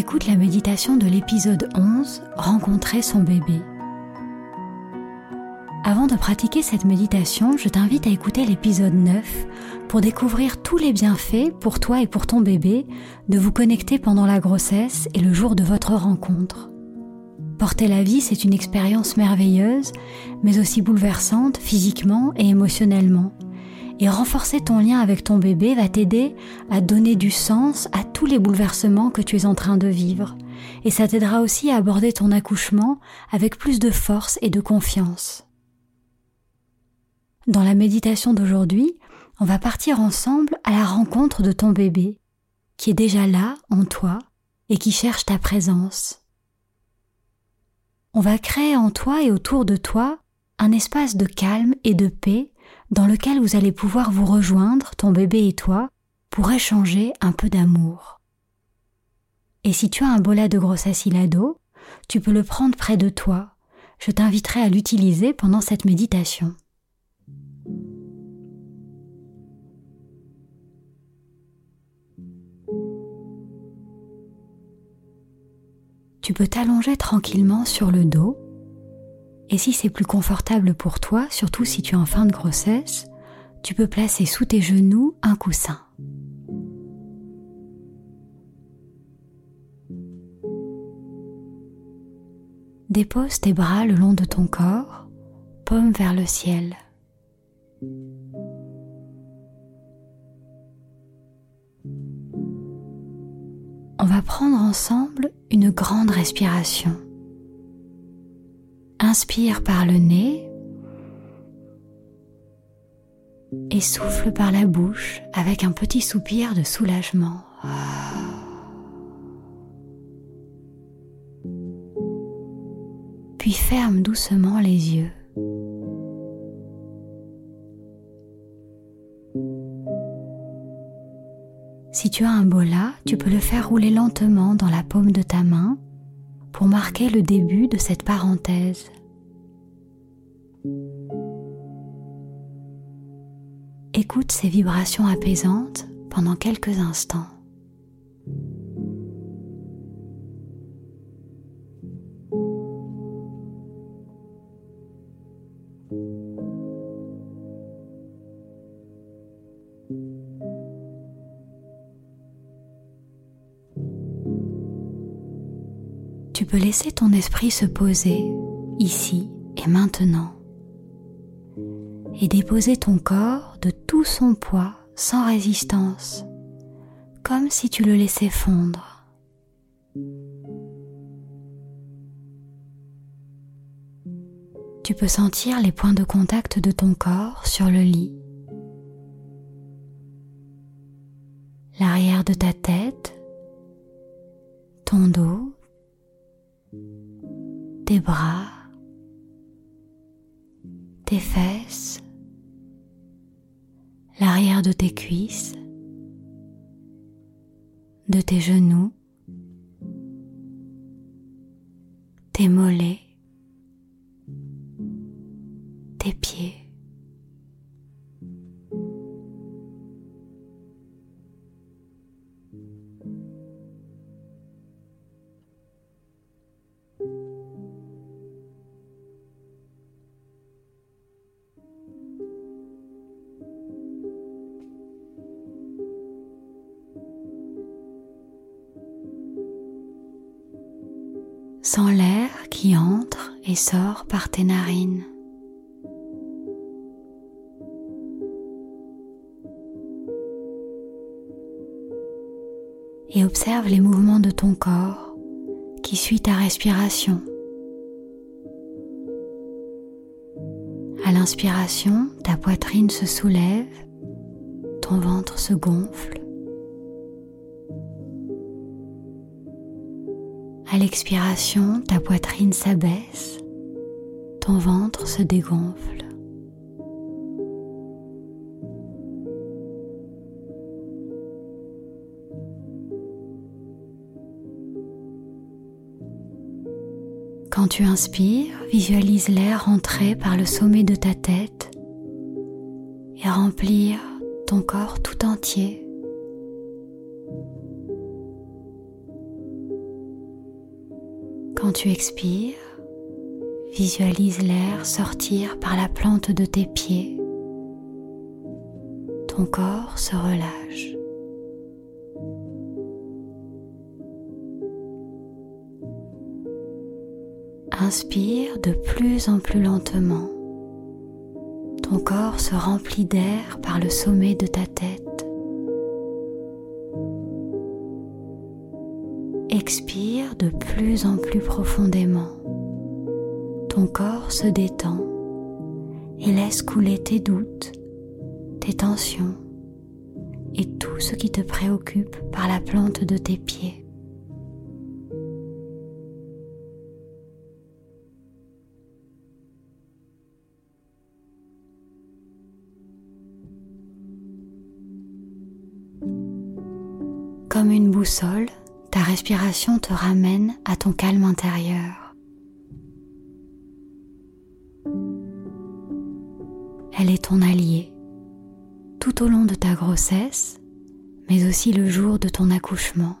Tu écoutes la méditation de l'épisode 11, Rencontrer son bébé. Avant de pratiquer cette méditation, je t'invite à écouter l'épisode 9 pour découvrir tous les bienfaits pour toi et pour ton bébé de vous connecter pendant la grossesse et le jour de votre rencontre. Porter la vie, c'est une expérience merveilleuse, mais aussi bouleversante physiquement et émotionnellement. Et renforcer ton lien avec ton bébé va t'aider à donner du sens à tous les bouleversements que tu es en train de vivre. Et ça t'aidera aussi à aborder ton accouchement avec plus de force et de confiance. Dans la méditation d'aujourd'hui, on va partir ensemble à la rencontre de ton bébé, qui est déjà là en toi et qui cherche ta présence on va créer en toi et autour de toi un espace de calme et de paix dans lequel vous allez pouvoir vous rejoindre, ton bébé et toi, pour échanger un peu d'amour. Et si tu as un bola de grossesse ilado, tu peux le prendre près de toi. Je t'inviterai à l'utiliser pendant cette méditation. tu peux t'allonger tranquillement sur le dos. Et si c'est plus confortable pour toi, surtout si tu es en fin de grossesse, tu peux placer sous tes genoux un coussin. Dépose tes bras le long de ton corps, paume vers le ciel. On va prendre ensemble une grande respiration. Inspire par le nez et souffle par la bouche avec un petit soupir de soulagement. Puis ferme doucement les yeux. Si tu as un bola, tu peux le faire rouler lentement dans la paume de ta main pour marquer le début de cette parenthèse. Écoute ces vibrations apaisantes pendant quelques instants. tu peux laisser ton esprit se poser ici et maintenant et déposer ton corps de tout son poids sans résistance, comme si tu le laissais fondre. Tu peux sentir les points de contact de ton corps sur le lit, l'arrière de ta tête, ton dos, tes bras, tes fesses, l'arrière de tes cuisses, de tes genoux, tes mollets, tes pieds. Sens l'air qui entre et sort par tes narines. Et observe les mouvements de ton corps qui suit ta respiration. À l'inspiration, ta poitrine se soulève, ton ventre se gonfle. À l'expiration, ta poitrine s'abaisse, ton ventre se dégonfle. Quand tu inspires, visualise l'air entrer par le sommet de ta tête et remplir ton corps tout entier. Quand tu expires, visualise l'air sortir par la plante de tes pieds. Ton corps se relâche. Inspire de plus en plus lentement. Ton corps se remplit d'air par le sommet de ta tête. De plus en plus profondément. Ton corps se détend et laisse couler tes doutes, tes tensions et tout ce qui te préoccupe par la plante de tes pieds. Respiration te ramène à ton calme intérieur. Elle est ton allié tout au long de ta grossesse, mais aussi le jour de ton accouchement.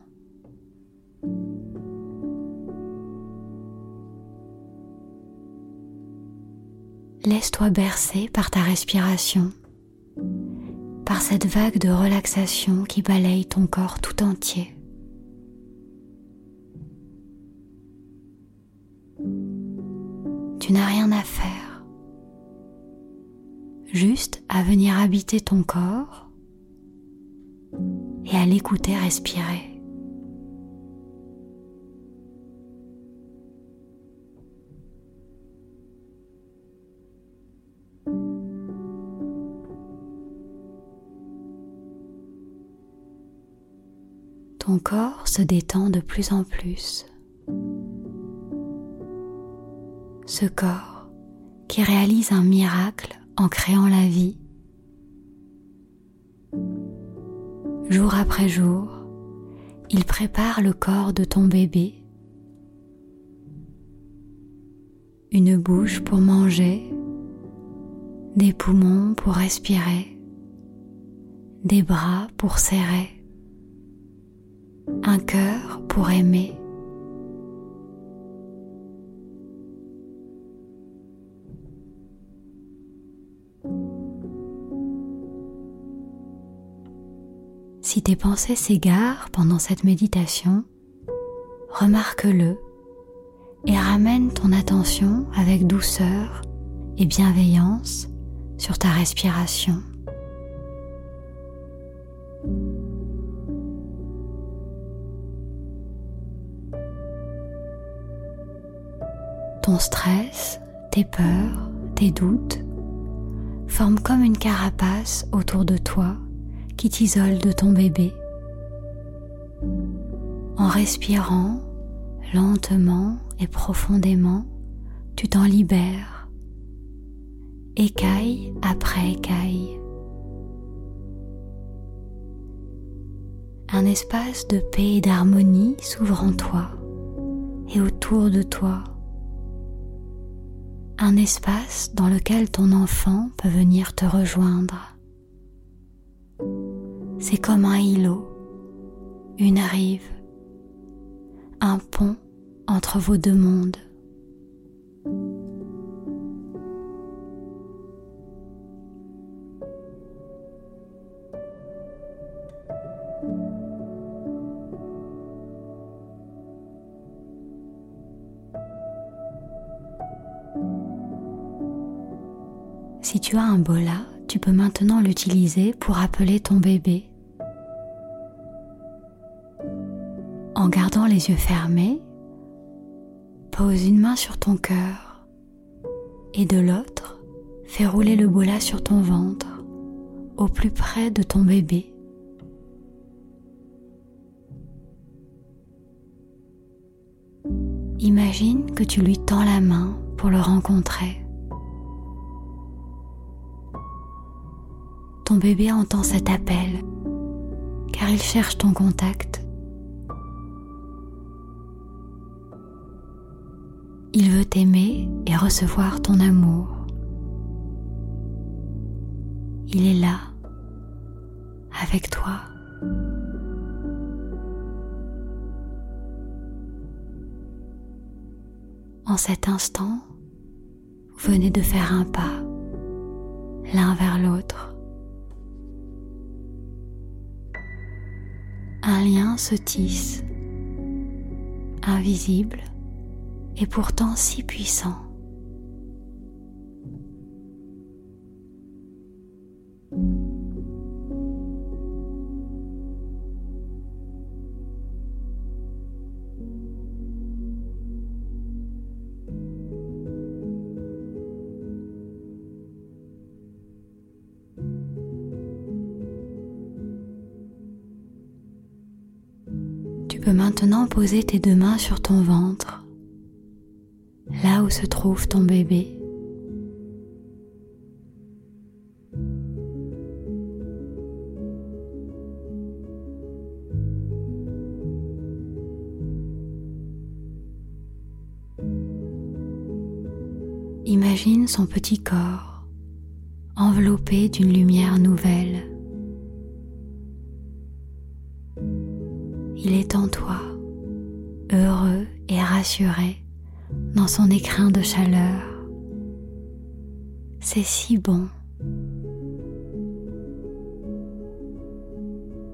Laisse-toi bercer par ta respiration, par cette vague de relaxation qui balaye ton corps tout entier. Tu n'as rien à faire, juste à venir habiter ton corps et à l'écouter respirer. Ton corps se détend de plus en plus ce corps qui réalise un miracle en créant la vie. Jour après jour, il prépare le corps de ton bébé, une bouche pour manger, des poumons pour respirer, des bras pour serrer, un cœur pour aimer Si tes pensées s'égarent pendant cette méditation, remarque-le et ramène ton attention avec douceur et bienveillance sur ta respiration. Ton stress, tes peurs, tes doutes forment comme une carapace autour de toi qui t'isole de ton bébé. En respirant lentement et profondément, tu t'en libères écaille après écaille. Un espace de paix et d'harmonie s'ouvre en toi et autour de toi. Un espace dans lequel ton enfant peut venir te rejoindre. C'est comme un îlot, une rive, un pont entre vos deux mondes. Si tu as un bola, tu peux maintenant l'utiliser pour appeler ton bébé. En gardant les yeux fermés, pose une main sur ton cœur et de l'autre, fais rouler le bola sur ton ventre, au plus près de ton bébé. Imagine que tu lui tends la main pour le rencontrer. ton bébé entend cet appel, car il cherche ton contact. T'aimer et recevoir ton amour. Il est là, avec toi. En cet instant, vous venez de faire un pas l'un vers l'autre. un lien se tisse, invisible et pourtant si puissant. Tu peux maintenant poser tes deux mains sur ton ventre, là où se trouve ton bébé. Imagine son petit corps enveloppé d'une lumière nouvelle. il est en toi, heureux et rassuré dans son écrin de chaleur. C'est si bon.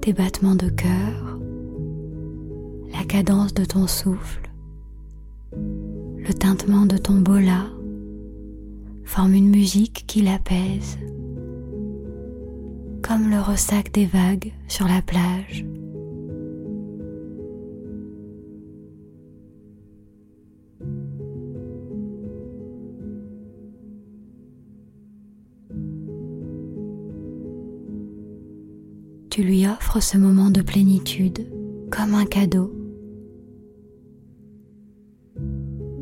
Tes battements de cœur, la cadence de ton souffle, le tintement de ton bola forment une musique qui l'apaise, comme le ressac des vagues sur la plage. Tu lui offres ce moment de plénitude comme un cadeau.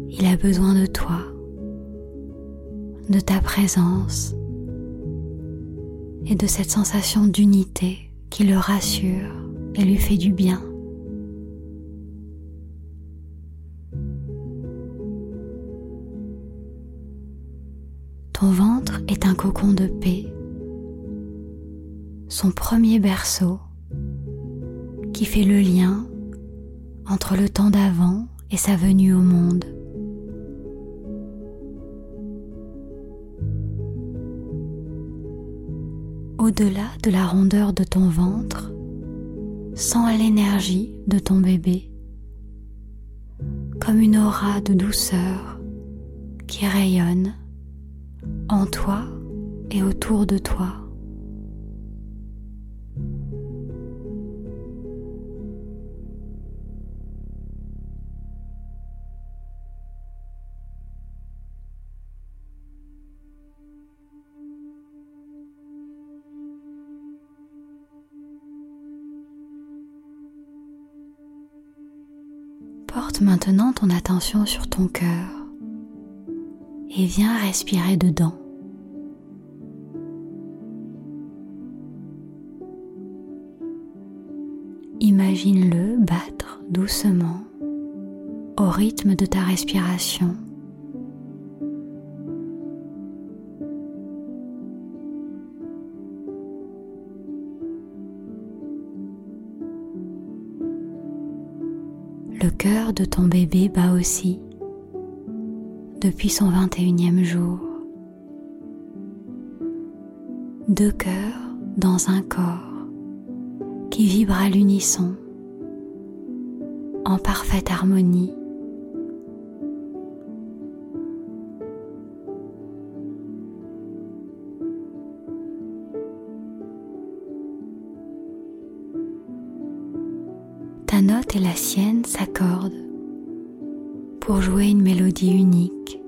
Il a besoin de toi, de ta présence et de cette sensation d'unité qui le rassure et lui fait du bien. Ton ventre est un cocon de paix son premier berceau qui fait le lien entre le temps d'avant et sa venue au monde. Au-delà de la rondeur de ton ventre, sens l'énergie de ton bébé, comme une aura de douceur qui rayonne en toi et autour de toi. maintenant ton attention sur ton cœur et viens respirer dedans. Imagine-le battre doucement au rythme de ta respiration. Le cœur de ton bébé bat aussi depuis son 21e jour. Deux cœurs dans un corps qui vibre à l'unisson, en parfaite harmonie. Jouer une mélodie unique.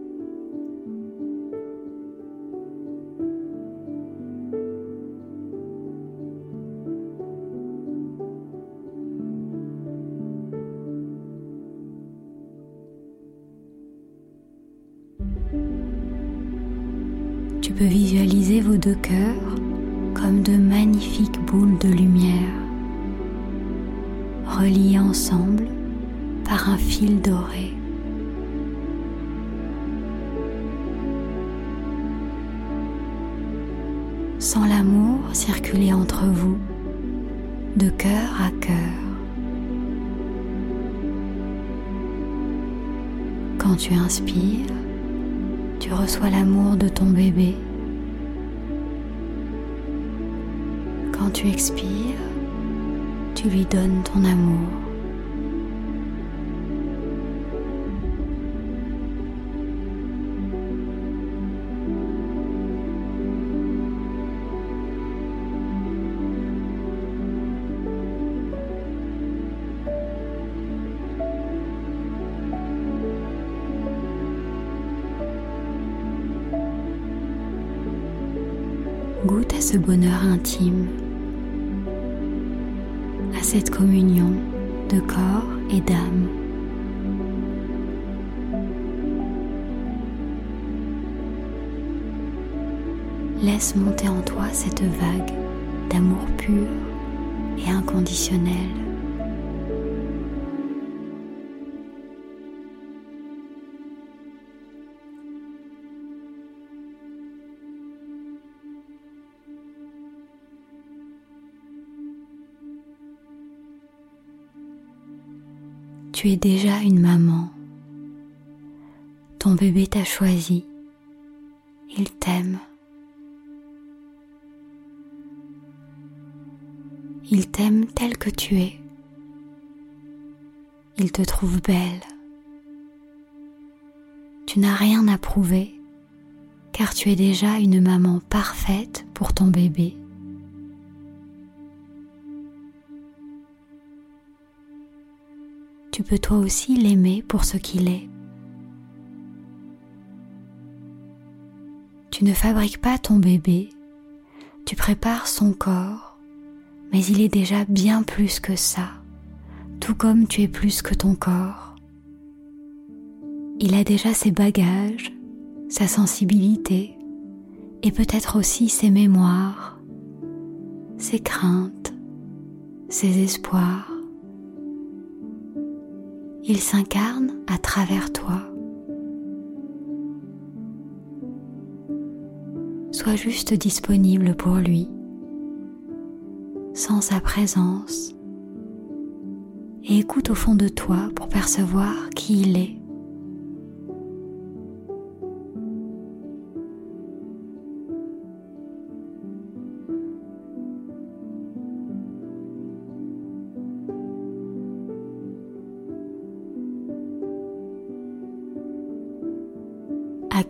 Tu peux visualiser vos deux cœurs comme de magnifiques boules de lumière reliés ensemble par un fil doré. Sans l'amour circuler entre vous de cœur à cœur. Quand tu inspires, tu reçois l'amour de ton bébé. Quand tu expires, tu lui donnes ton amour. Ce bonheur intime, à cette communion de corps et d'âme. Laisse monter en toi cette vague d'amour pur et inconditionnel. Tu es déjà une maman. Ton bébé t'a choisi. Il t'aime. Il t'aime tel que tu es. Il te trouve belle. Tu n'as rien à prouver car tu es déjà une maman parfaite pour ton bébé. Tu peux toi aussi l'aimer pour ce qu'il est. Tu ne fabriques pas ton bébé, tu prépares son corps, mais il est déjà bien plus que ça, tout comme tu es plus que ton corps. Il a déjà ses bagages, sa sensibilité et peut-être aussi ses mémoires, ses craintes, ses espoirs il s'incarne à travers toi. Sois juste disponible pour lui, sans sa présence, et écoute au fond de toi pour percevoir qui il est.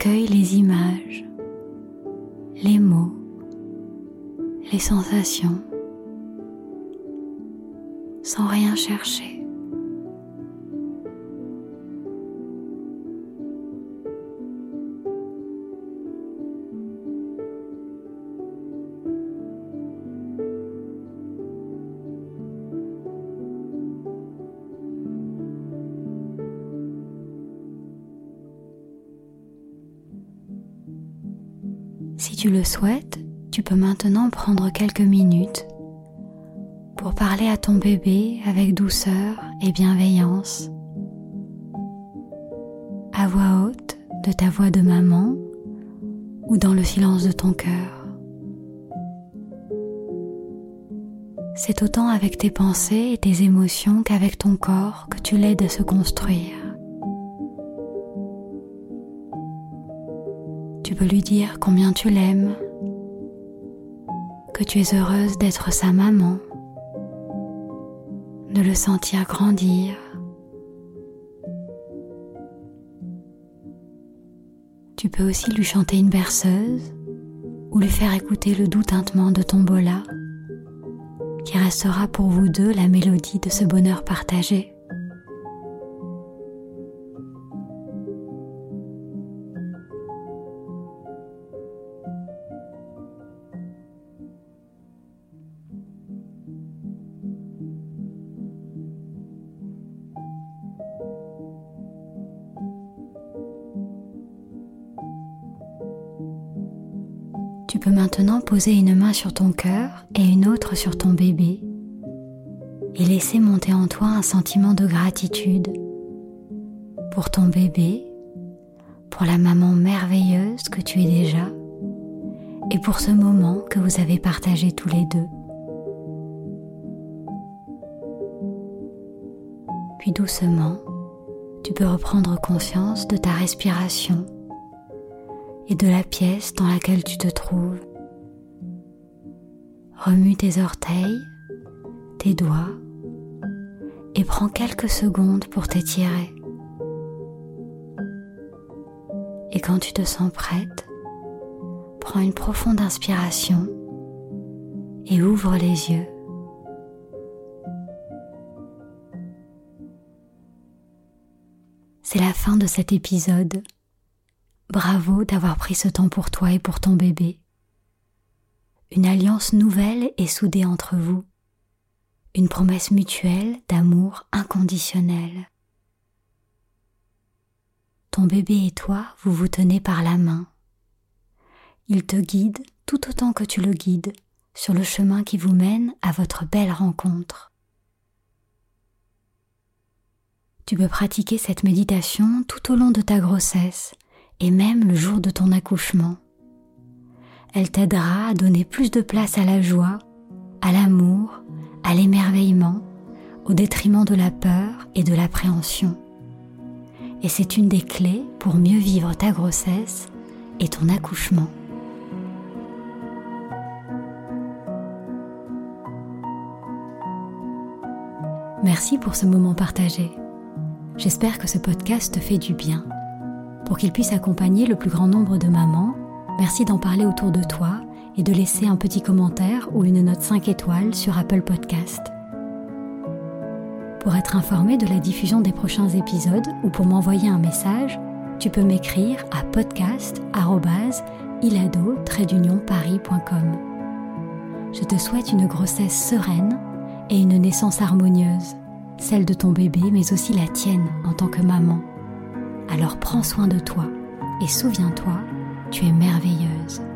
Accueille les images, les mots, les sensations, sans rien chercher. Si tu le souhaites, tu peux maintenant prendre quelques minutes pour parler à ton bébé avec douceur et bienveillance, à voix haute de ta voix de maman ou dans le silence de ton cœur. C'est autant avec tes pensées et tes émotions qu'avec ton corps que tu l'aides à se construire. Peux lui dire combien tu l'aimes, que tu es heureuse d'être sa maman, de le sentir grandir. Tu peux aussi lui chanter une berceuse ou lui faire écouter le doux tintement de ton bola qui restera pour vous deux la mélodie de ce bonheur partagé. Poser une main sur ton cœur et une autre sur ton bébé et laisser monter en toi un sentiment de gratitude pour ton bébé, pour la maman merveilleuse que tu es déjà et pour ce moment que vous avez partagé tous les deux. Puis doucement, tu peux reprendre conscience de ta respiration et de la pièce dans laquelle tu te trouves. Remue tes orteils, tes doigts et prends quelques secondes pour t'étirer. Et quand tu te sens prête, prends une profonde inspiration et ouvre les yeux. C'est la fin de cet épisode. Bravo d'avoir pris ce temps pour toi et pour ton bébé. Une alliance nouvelle est soudée entre vous. Une promesse mutuelle d'amour inconditionnel. Ton bébé et toi, vous vous tenez par la main. Il te guide tout autant que tu le guides sur le chemin qui vous mène à votre belle rencontre. Tu peux pratiquer cette méditation tout au long de ta grossesse et même le jour de ton accouchement. Elle t'aidera à donner plus de place à la joie, à l'amour, à l'émerveillement, au détriment de la peur et de l'appréhension. Et c'est une des clés pour mieux vivre ta grossesse et ton accouchement. Merci pour ce moment partagé. J'espère que ce podcast te fait du bien pour qu'il puisse accompagner le plus grand nombre de mamans, merci d'en parler autour de toi et de laisser un petit commentaire ou une note 5 étoiles sur Apple Podcast. Pour être informé de la diffusion des prochains épisodes ou pour m'envoyer un message, tu peux m'écrire à podcast@ilado-paris.com. Je te souhaite une grossesse sereine et une naissance harmonieuse, celle de ton bébé mais aussi la tienne en tant que maman. Alors prends soin de toi et souviens-toi, tu es merveilleuse.